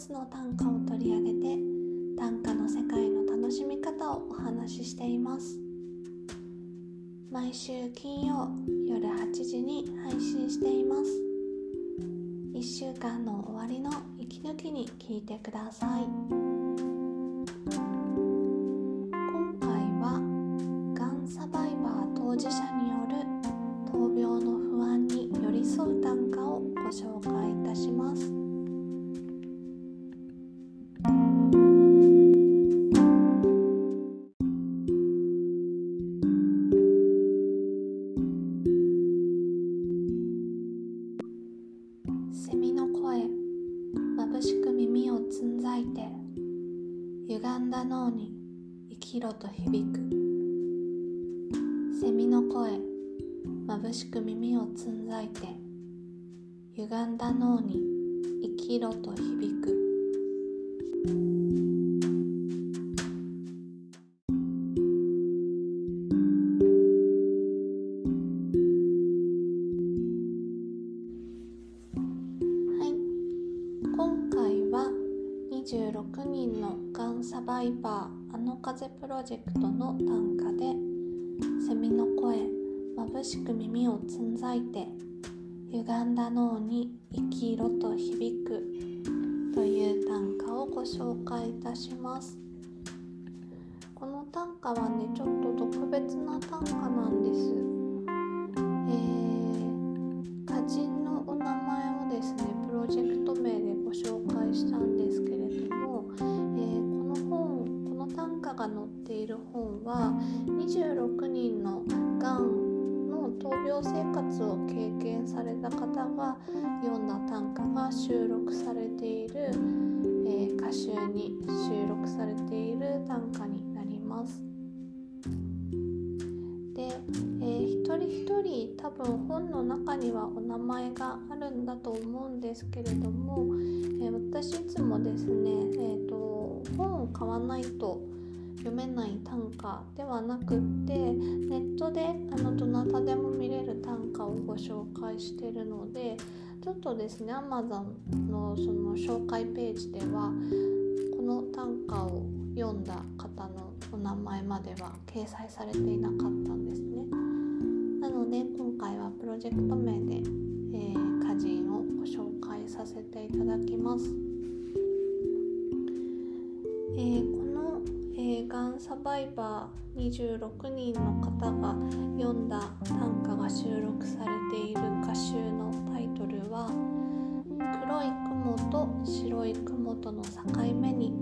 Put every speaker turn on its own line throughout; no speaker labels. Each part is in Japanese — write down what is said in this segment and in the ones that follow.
つの短歌を取り上げて短歌の世界の楽しみ方をお話ししています。毎週金曜夜8時に配信しています。1週間の終わりの息抜きに聞いてください。歪んだ脳に生きろと響く。はい。今回は26人のがんサバイバーあの風プロジェクトの短歌でセミの声眩しく耳をつんざいて歪んだ脳に生きろと響くという短歌をご紹介いたします。この短歌はねちょっと特別な短歌なんです。えー一人一人多分本の中にはお名前があるんだと思うんですけれども、えー私いつもですね、えー、と本を買わないと読めない短歌ではなくってネットであのどなたでも見れる短歌をご紹介してるのでちょっとですね Amazon のその紹介ページではこの短歌を読んだ方のお名前までは掲載されていなかったんです。ジェクト名で、えー歌人をご紹介させていただきます。えーこの、えーがんサバイバー26人の方が読んだ短歌が収録されている歌集のタイトルは「黒い雲と白い雲との境目に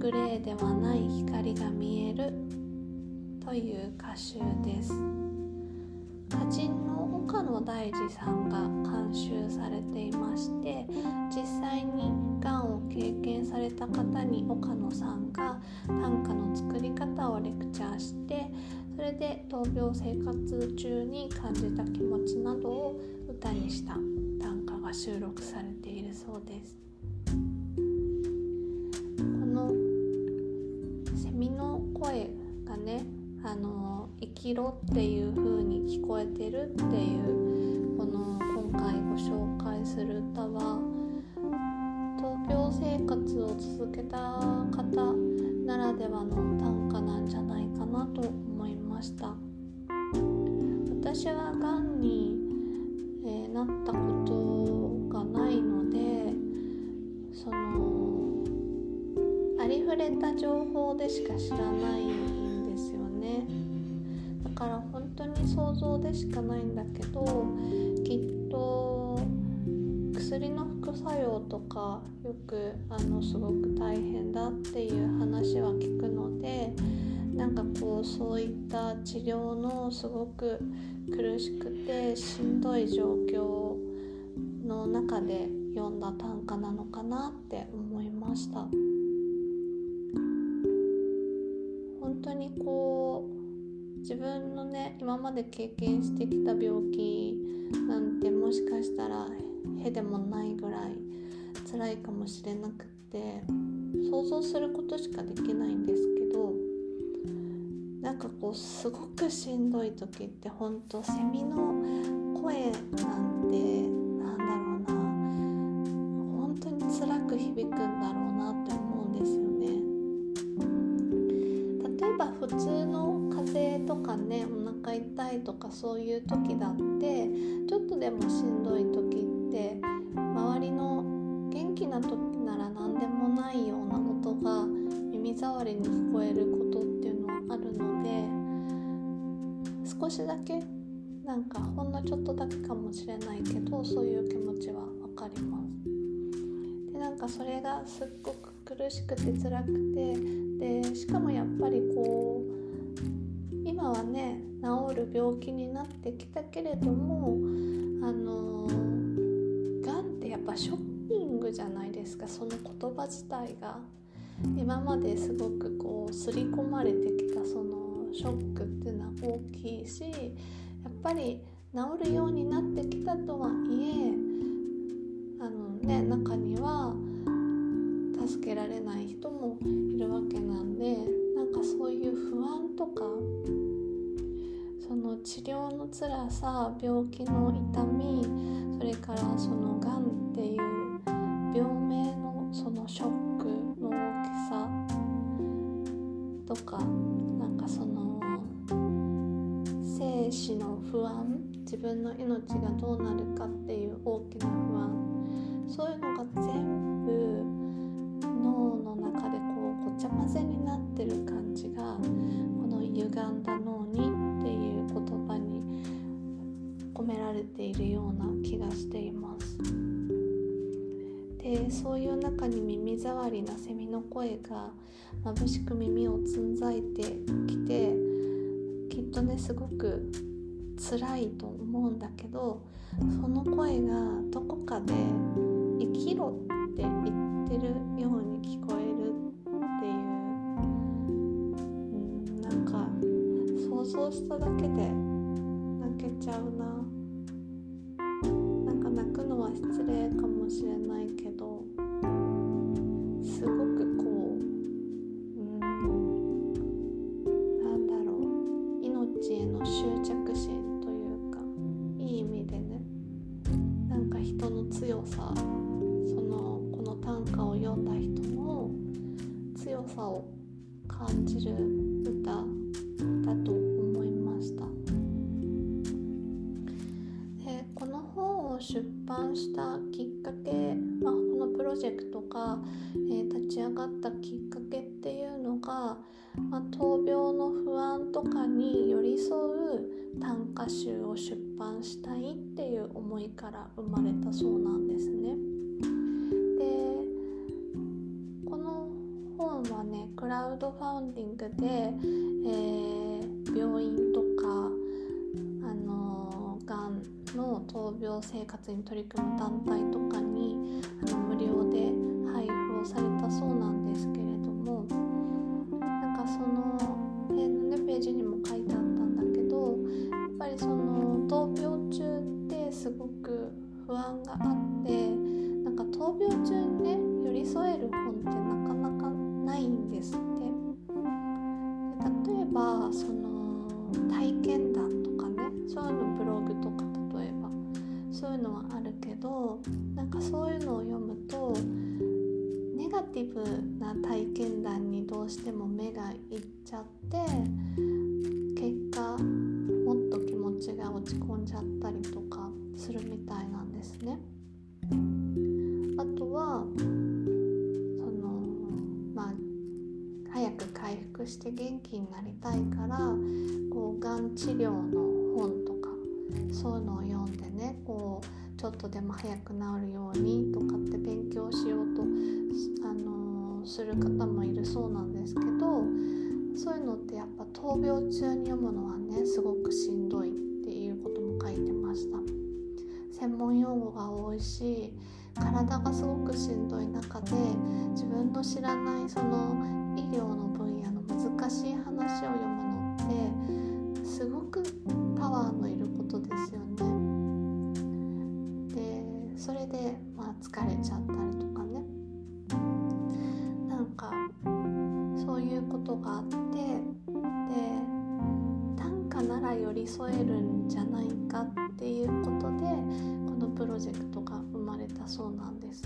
グレーではない光が見える」という歌集です。歌人の岡野大二さんが監修されていまして実際にがんを経験された方に岡野さんが短歌の作り方をレクチャーしてそれで闘病生活中に感じた気持ちなどを歌にした短歌が収録されているそうです。きろっていう風に聞こえてるっていうこの今回ご紹介する歌は闘病生活を続けた方ならではの短歌なんじゃないかなと思いました。私はがんに、えーなったことがないのでそのありふれた情報でしか知らないから本当に想像でしかないんだけどきっと薬の副作用とかよくあのすごく大変だっていう話は聞くのでなんかこうそういった治療のすごく苦しくてしんどい状況の中で読んだ短歌なのかなって思いました。本当にこう自分のね今まで経験してきた病気なんてもしかしたらへでもないぐらい辛いかもしれなくって想像することしかできないんですけどなんかこうすごくしんどい時ってほんとセミの声なんてなんだろうな本当に辛く響くんだろういとかそういう時だってちょっとでもしんどい時って周りの元気な時なら何でもないような音が耳障りに聞こえることっていうのはあるので少しだけなんかほんのちょっとだけかもしれないけどそういう気持ちは分かります。でなんかそれがすっごく苦しくて辛くてでしかもやっぱりこう今はねる病気になってきたけれどもあのがんってやっぱショッキングじゃないですかその言葉自体が。今まですごくこう刷り込まれてきたそのショックっていうのは大きいしやっぱり治るようになってきたとはいえあのね中には助けられない人もいるわけなんでなんかそういう不安とかその治療の辛さ病気の痛みそれからそのがんっていう病名のそのショックの大きさとかなんかその生死の不安自分の命がどうなるかっていう大きな不安。そういうのが全部なセミの声が眩しく耳をつんざいてきてきっとねすごく辛いと思うんだけどその声がどこかで「生きろ」って言ってるように聞こえるっていううんなんか想像しただけで泣けちゃうな。なんか泣くのは失礼かもしれない。強さそのこの短歌を読んだ人の強さを感じる歌だと思いました。でこの本を出版したきっかけ、まあ、このプロジェクトが、えー立ち上がったき生まれたそうなんですね。でこの本はねクラウドファウンディングで、えー病院とかあのがんの闘病生活に取り組む団体とかにあの無料で配布をされたそうなんですけれどもなんかその辺のねページにも書いてあったんだけどやっぱりその不安があってなんか闘病中にね寄り添える本ってなかなかないんですって。例えばその体験談とかねそういうのブログとか例えばそういうのはあるけどなんかそういうのを読むとネガティブな体験談にどうしても目がいっちゃってん治療の本とかそういうのを読んでねこうちょっとでも早く治るようにとかって勉強しようと、あのーする方もいるそうなんですけどそういうのってやっぱ闘病中に読むのはねすごくしんどいっていうことも書いてました。専門用語が多いし体がすごくしんどい中で自分の知らないその医療の分野の難しい話を読むのってそれで、まあ、疲れちゃったりとかねなんかそういうことがあってで短歌なら寄り添えるんじゃないかっていうことでこのプロジェクトが生まれたそうなんです。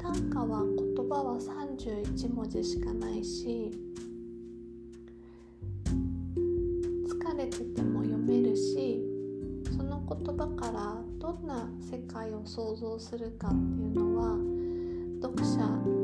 短歌は言葉は31文字しかないし想像するかっていうのは読者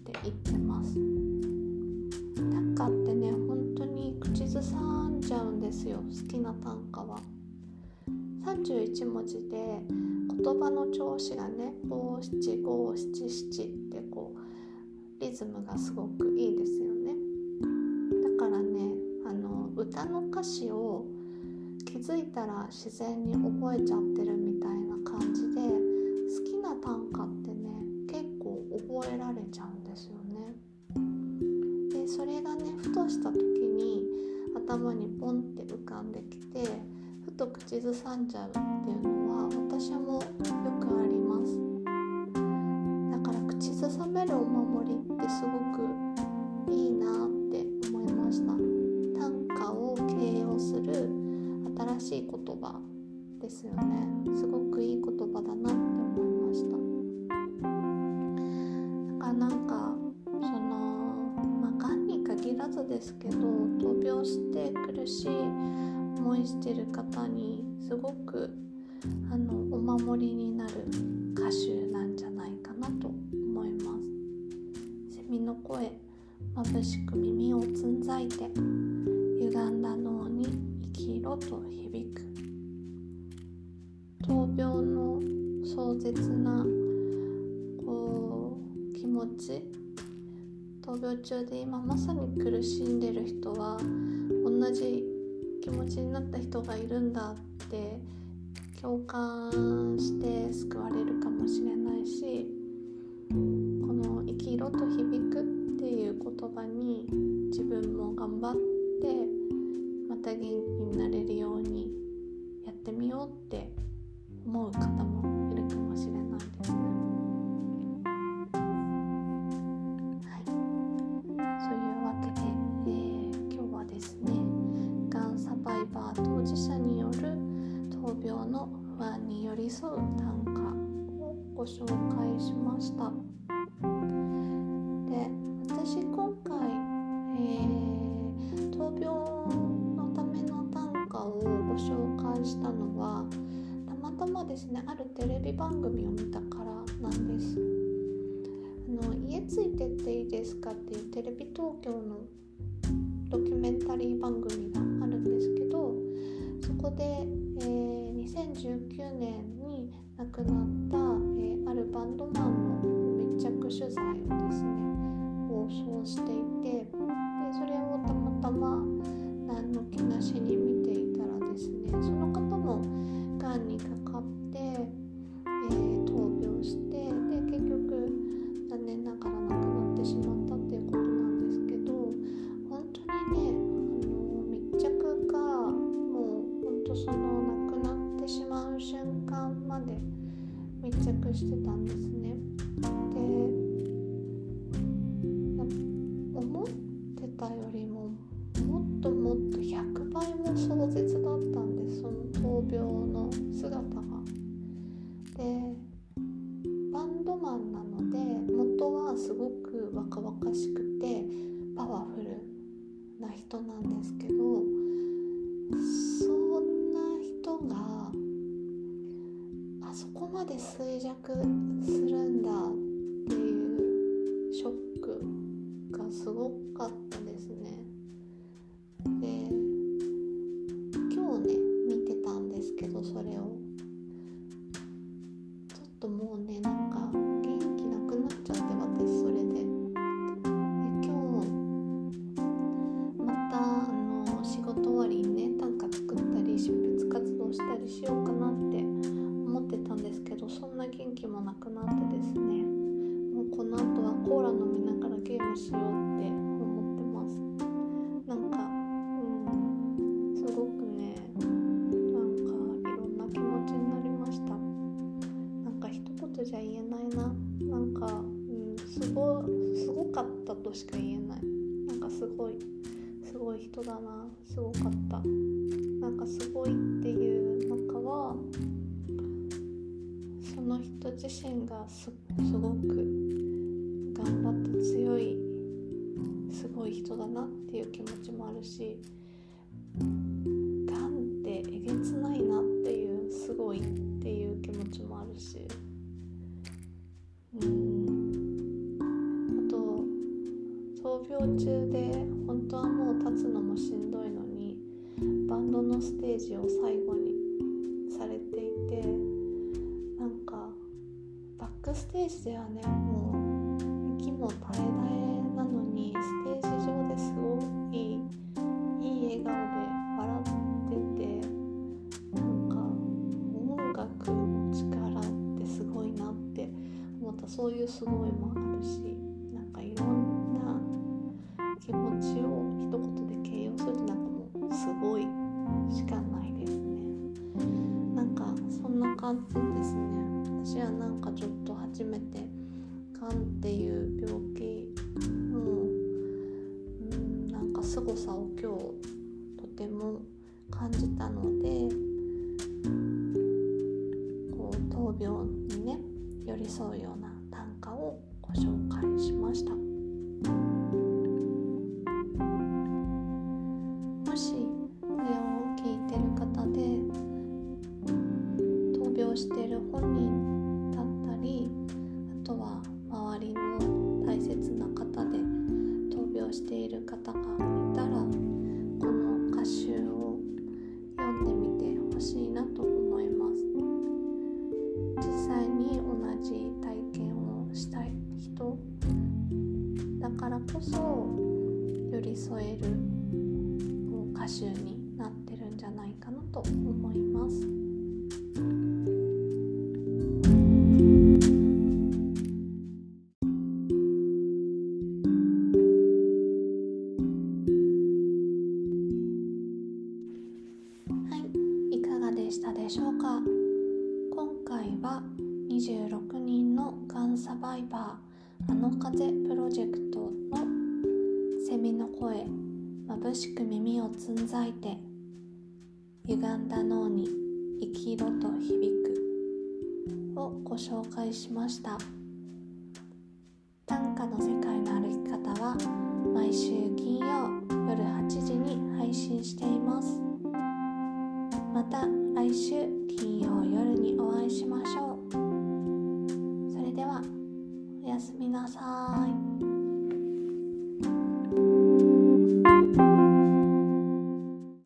って言ってます。短歌ってね本当に口ずさんじゃうんですよ好きな短歌は。31文字で言葉の調子がね五七五七七ってこうリズムがすごくいいですよねだからねあの歌の歌詞を気づいたら自然に覚えちゃってるみ頭にポンって浮かんできてふと口ずさんじゃうっていうのは私もよくあります。だから口ずさめるお守りってすごくいいなって思いました。短歌を形容する新しい言葉ですよね。すごくいい言葉だなって思いました。ですけど闘病して苦しい思いしてる方にすごくあのお守りになる歌集なんじゃないかなと思います。セミの声眩しく耳をつんざいて歪んだ脳に生きろと響く。闘病の壮絶なこう気持ち闘病中で今まさに苦しんでる人は同じ気持ちになった人がいるんだって共感して救われるかもしれないしこの「生きろと響く」っていう言葉に自分も頑張ってまた元気になれるようにやってみようって思う方もしたのはたまたまですねあるテレビ番組を見たからなんです。あの家ついてっていいですかっていうテレビ東京のドキュメンタリー番組があるんですけどそこで、えー、2019年に亡くなった、えー、あるバンドマンの密着取材をですね放送していてでそれをたまたま何の気なしに見その方もがんにか若々しくてパワフルな人なんですけどそんな人があそこまで衰弱するんだっていうショックがすごかった。人自身がすすごく頑張った強いすごい人だなっていう気持ちもあるしがんってえげつないなっていうすごいっていう気持ちもあるし。うん。あと闘病中で本当はもう立つのもしんどいのにバンドのステージを最後ステージではね。もう息も絶え絶えなのにステージ上ですごいいい笑顔で笑っててなんか音楽の力ってすごいなって思った。そういうすごいもあも感じたのでこう闘病にね寄り添うような短歌をご紹介しました。こそ寄り添える歌集になってるんじゃないかなと思います。セミの声。まぶしく耳をつんざいて歪んだ脳に生きろと響く。をご紹介しました。短歌の世界の歩き方は毎週金曜夜8時に配信しています。また来週金曜夜にお会いしましょう。それではおやすみなさい。